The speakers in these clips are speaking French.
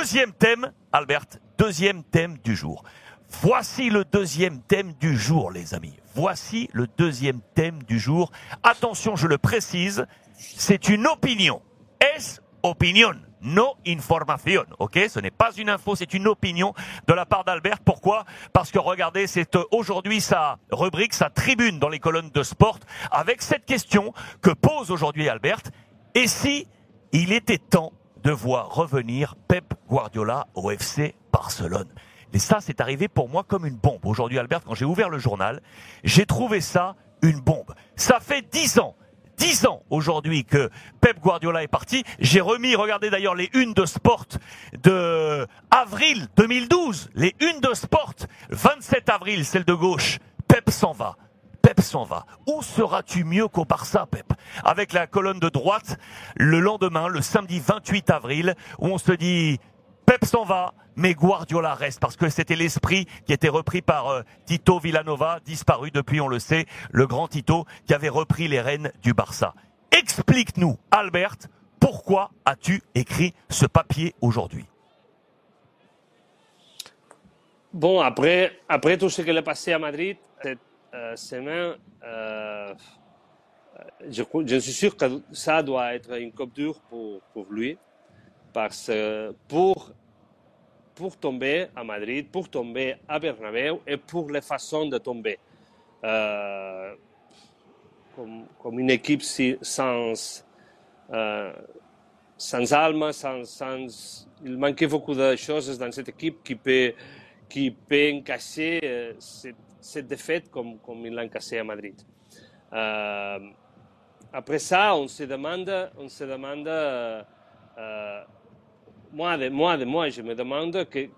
Deuxième thème, Albert, deuxième thème du jour. Voici le deuxième thème du jour, les amis. Voici le deuxième thème du jour. Attention, je le précise, c'est une opinion. Es opinion, no information. Ok, ce n'est pas une info, c'est une opinion de la part d'Albert. Pourquoi? Parce que regardez, c'est euh, aujourd'hui sa rubrique, sa tribune dans les colonnes de sport, avec cette question que pose aujourd'hui Albert. Et si il était temps de voir revenir Pep Guardiola au FC Barcelone et ça, c'est arrivé pour moi comme une bombe. Aujourd'hui, Albert, quand j'ai ouvert le journal, j'ai trouvé ça une bombe. Ça fait dix ans dix ans aujourd'hui que Pep Guardiola est parti. J'ai remis, regardez d'ailleurs les unes de Sport de avril 2012, les unes de Sport, 27 avril, celle de gauche. Pep s'en va. Pep s'en va. Où seras-tu mieux qu'au Barça, Pep Avec la colonne de droite, le lendemain, le samedi 28 avril, où on se dit, Pep s'en va, mais Guardiola reste parce que c'était l'esprit qui était repris par euh, Tito Villanova, disparu depuis, on le sait, le grand Tito qui avait repris les rênes du Barça. Explique-nous, Albert, pourquoi as-tu écrit ce papier aujourd'hui? Bon, après, après tout ce qui est passé à Madrid euh, semaine, euh, je, je, suis sûr que ça doit être une coupe dure pour, pour lui. Parce que pour pour tomber à Madrid, pour tomber à Bernabeu et pour les façons de tomber. Euh, comme, comme, une équipe sans, euh, sans âme, sans, sans, il manquait beaucoup de choses dans cette équipe qui peut, qui peut encasser euh, cette, défaite comme, comme il l'a encassé à Madrid. Euh, après ça, on se demande, on se demande moi, de, moi, je me demande que,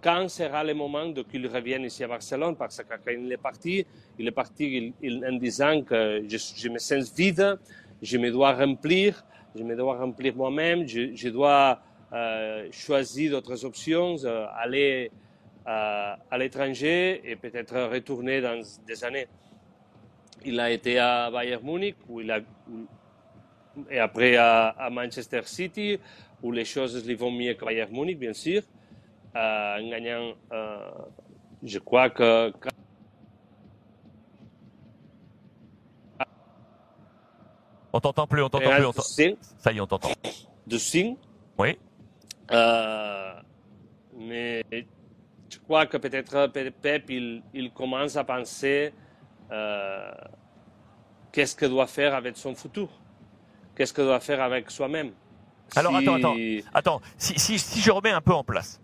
quand sera le moment qu'il revienne ici à Barcelone, parce que quand il est parti, il est parti en disant que je, me sens vide, je me dois remplir, je me dois remplir moi-même, je, dois choisir d'autres options, aller euh, à l'étranger et peut-être retourner dans des années. Il a été à Bayern Munich, où il a, et après à, à Manchester City, où les choses lui vont mieux que Bayern Munich, bien sûr, euh, en gagnant, euh, je crois que. On t'entend plus, on t'entend plus. On Ça y est, on t'entend. De signe. Oui. Euh, mais crois que peut-être Pep, il, il, commence à penser euh, qu'est-ce qu'il doit faire avec son futur, qu'est-ce qu'il doit faire avec soi-même? Alors si... attends, attends, attends. Si, si, si, je remets un peu en place,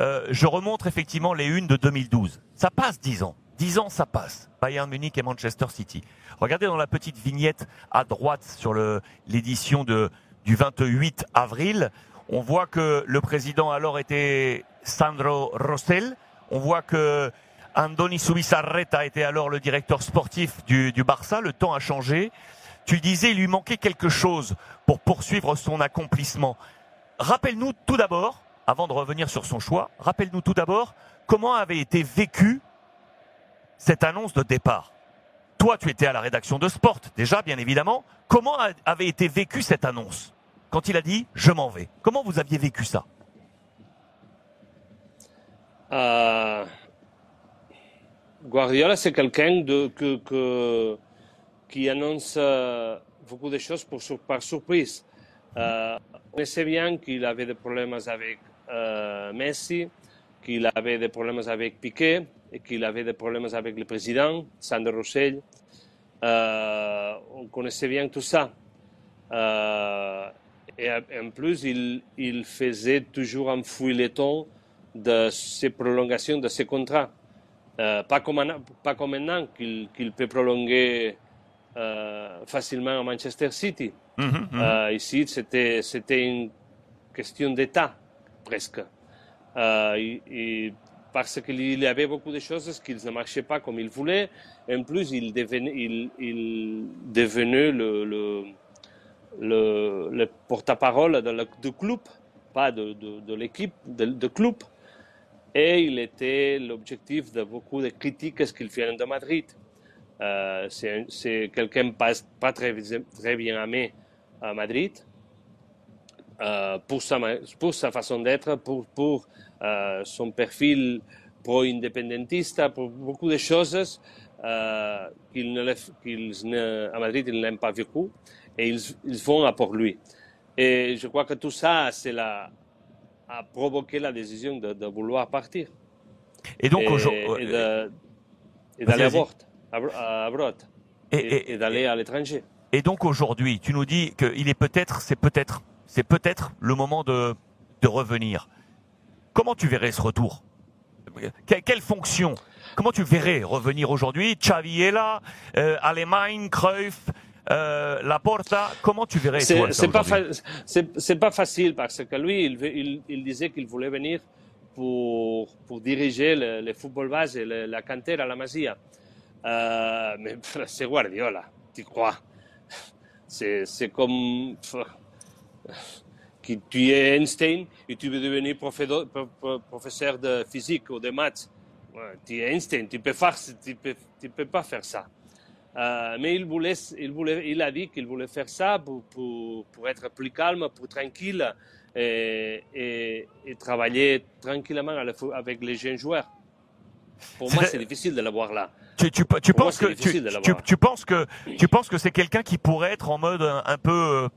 euh, je remonte effectivement les unes de 2012. Ça passe dix ans. Dix ans, ça passe. Bayern Munich et Manchester City. Regardez dans la petite vignette à droite sur l'édition de du 28 avril, on voit que le président alors était Sandro Rossell. On voit que Andoni Subisarreta était alors le directeur sportif du, du Barça. Le temps a changé. Tu disais, il lui manquait quelque chose pour poursuivre son accomplissement. Rappelle-nous tout d'abord, avant de revenir sur son choix, rappelle-nous tout d'abord comment avait été vécue cette annonce de départ. Toi, tu étais à la rédaction de Sport, déjà, bien évidemment. Comment avait été vécue cette annonce? Quand il a dit je m'en vais Comment vous aviez vécu ça? Euh, Guardiola, c'est quelqu'un qui annonce euh, beaucoup de choses par surprise. Euh, on sait bien qu'il avait des problèmes avec Messi, qu'il avait des problèmes avec Piqué et qu'il avait des problèmes avec le président, Sandro Rossell. Euh, on connaissait bien tout ça. Et en plus, il, il, faisait toujours un fouilleton de ces prolongations de ses contrats. Euh, pas, comme, pas comme maintenant qu'il qu peut prolonger euh, facilement à Manchester City. -hmm, mm -hmm. ici, c'était, une question d'État, presque. Euh, et, et parce qu'il y avait beaucoup de choses qui ne marchaient pas comme il voulait. En plus, il devenait, il, il devenait le, le, le, le porte-parole du club, pas de, de, de l'équipe, de, de club. Et il était l'objectif de beaucoup de critiques qu'il vient de Madrid. Euh, c'est quelqu'un pas, pas très, très bien aimé à Madrid. euh, pour, sa, pour sa façon d'être, pour, pour euh, son profil pro-indépendantiste, pour beaucoup de choses euh, qu'ils ne, à Madrid, ils n'aiment pas vécu et ils, ils vont pour lui. Et je crois que tout ça, c'est la, a provoqué la décision de, de vouloir partir. Et donc aujourd'hui. Et d'aller à Brot, et, et, et d'aller à l'étranger. Et donc aujourd'hui, tu nous dis qu'il est peut-être, c'est peut-être, c'est peut-être le moment de, de revenir. Comment tu verrais ce retour? Quelle, fonction? Comment tu verrais revenir aujourd'hui? Xavi est là, euh, Allemagne, Cruyff, euh, Laporta. Comment tu verrais C'est pas c'est pas facile parce que lui, il, il, il disait qu'il voulait venir pour, pour diriger le, le football base, le, la cantera, la Masia. Euh, mais c'est Guardiola, tu crois? C'est comme que tu es Einstein et tu veux devenir professeur de physique ou de maths. Tu es Einstein, tu peux, faire, tu peux, tu peux pas faire ça. Euh, mais il, voulait, il, voulait, il a dit qu'il voulait faire ça pour, pour, pour, être plus calme, pour tranquille et, et, et travailler tranquillement avec les jeunes joueurs. Pour moi, c'est difficile de l'avoir là. Tu, tu, tu penses que tu, penses que tu penses que c'est quelqu'un qui pourrait être en mode un, peu euh,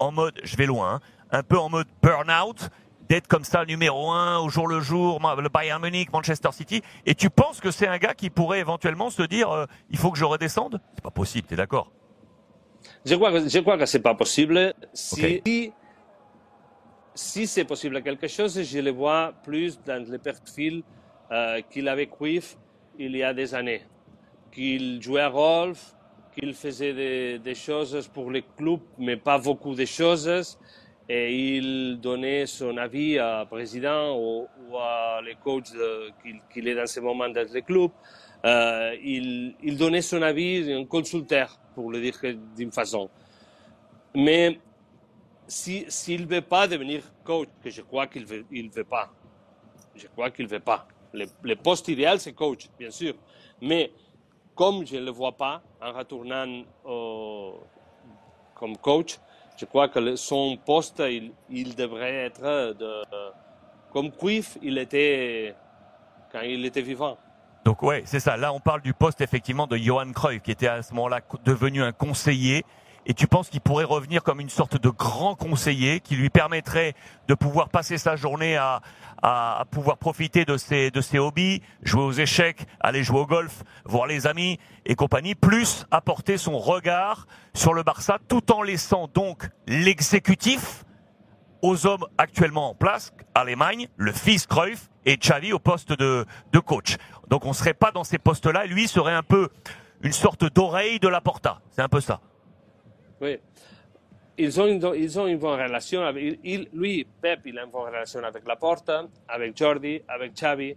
en mode je vais loin, hein, un peu en mode burn-out, d'être comme ça numéro un au jour le jour, le Bayern Munich, Manchester City, et tu penses que c'est un gars qui pourrait éventuellement se dire euh, il faut que je redescende? C'est pas possible, tu es d'accord? Je crois que je crois que c'est pas possible. Si si c'est possible quelque chose, je le vois plus dans le perfil euh, qu'il avait Quiff il y a des années. Qu'il jouait à golf, qu'il faisait des, des, choses pour les clubs, mais pas beaucoup de choses. Et il donnait son avis au président ou, à les coachs qu'il qu est dans ce moment dans le club. Euh, il, donnait son avis, un consulteur, pour le dire d'une façon. Mais s'il si, ne veut pas devenir coach, que je crois qu'il ne veut, il veut pas, je crois qu'il ne veut pas. Le, poste idéal, c'est coach, bien sûr. Mais comme je ne le vois pas en retournant comme coach, je crois que son poste, il, devrait être de, comme Quiff, il était quand il était vivant. Donc ouais, c'est ça. Là, on parle du poste effectivement de Johan Cruyff, qui était à ce moment-là devenu un conseiller et tu penses qu'il pourrait revenir comme une sorte de grand conseiller qui lui permettrait de pouvoir passer sa journée à, à, pouvoir profiter de ses, de ses hobbies, jouer aux échecs, aller jouer au golf, voir les amis et compagnie, plus apporter son regard sur le Barça tout en laissant donc l'exécutif aux hommes actuellement en place, Allemagne, le fils Cruyff et Xavi au poste de, de coach. Donc on serait pas dans ces postes-là, lui serait un peu une sorte d'oreille de la Porta. C'est un peu ça. Oui. Ils ont, une, ils ont une bonne relation. Avec, lui, Pep, il a une bonne relation avec Laporta, avec Jordi, avec Xavi.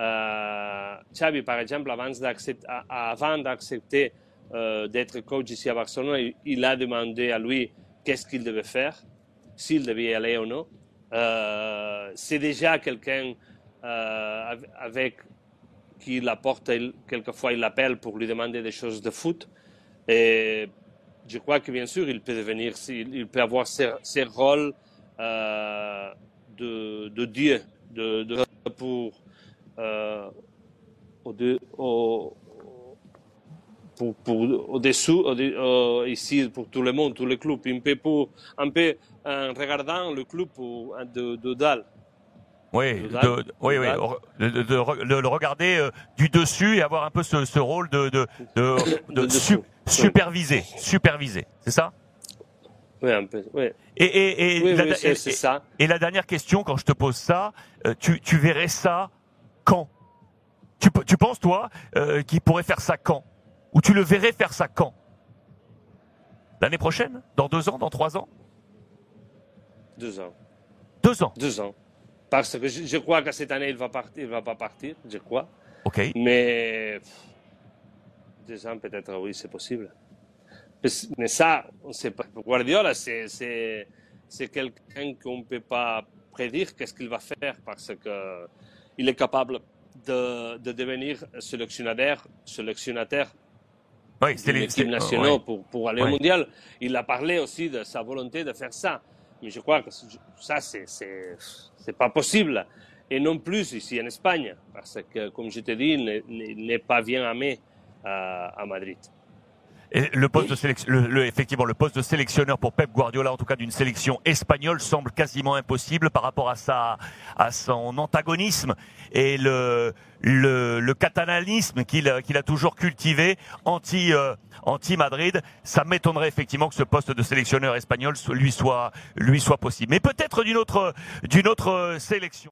Euh, Xavi, par exemple, avant d'accepter euh, d'être coach ici à Barcelone, il, a demandé à lui qu'est-ce qu'il devait faire, s'il devait y aller ou non. Euh, c'est déjà quelqu'un euh, avec qui Laporta, quelquefois, il l'appelle pour lui demander des choses de foot. Je crois que bien sûr, il peut devenir, il peut avoir ses, rôles euh, de, de, Dieu, de, de pour, euh, au, pour, pour, au, au, ici, pour tout le monde, tous les clubs, un peu, pour, un peu en regardant le club pour, de, de Dal. Oui, de, oui, oui, de, le regarder euh, du dessus et avoir un peu ce, ce rôle de, de, su, superviser, superviser, c'est ça? Oui, un peu. Oui. Et, et, et, oui, la, oui, et, ça. et la dernière question, quand je te pose ça, euh, tu, tu verrais ça quand? Tu, tu penses toi euh, qu'il pourrait faire ça quand? Ou tu le verrais faire ça quand? L'année prochaine? Dans deux ans? Dans trois ans? Deux ans. Deux ans? Deux ans. Parce que je, je crois que cette année, il va partir, il va pas partir, je crois. Ok. Mais deux ans, peut-être, oui, c'est possible. Mais ça, on sait pas. Guardiola, c'est quelqu'un qu'on ne peut pas prédire qu'est-ce qu'il va faire parce que il est capable de, de devenir sélectionnateur, sélectionnateur oui, de l'équipe nationale pour, pour aller au mondial. Il a parlé aussi de sa volonté de faire ça. Mais je crois que ça, c'est, pas possible. Et non plus ici en Espagne, parce que, comme je te dis, il n'est pas bien aimé à Madrid. Et le poste de sélection, le, effectivement, le poste de sélectionneur pour Pep Guardiola, en tout cas d'une sélection espagnole, semble quasiment impossible par rapport à sa, à son antagonisme et le, le, le catalanisme qu'il qu'il a toujours cultivé anti, euh, anti Madrid. Ça m'étonnerait effectivement que ce poste de sélectionneur espagnol lui soit, lui soit possible. Mais peut-être d'une autre, d'une autre sélection.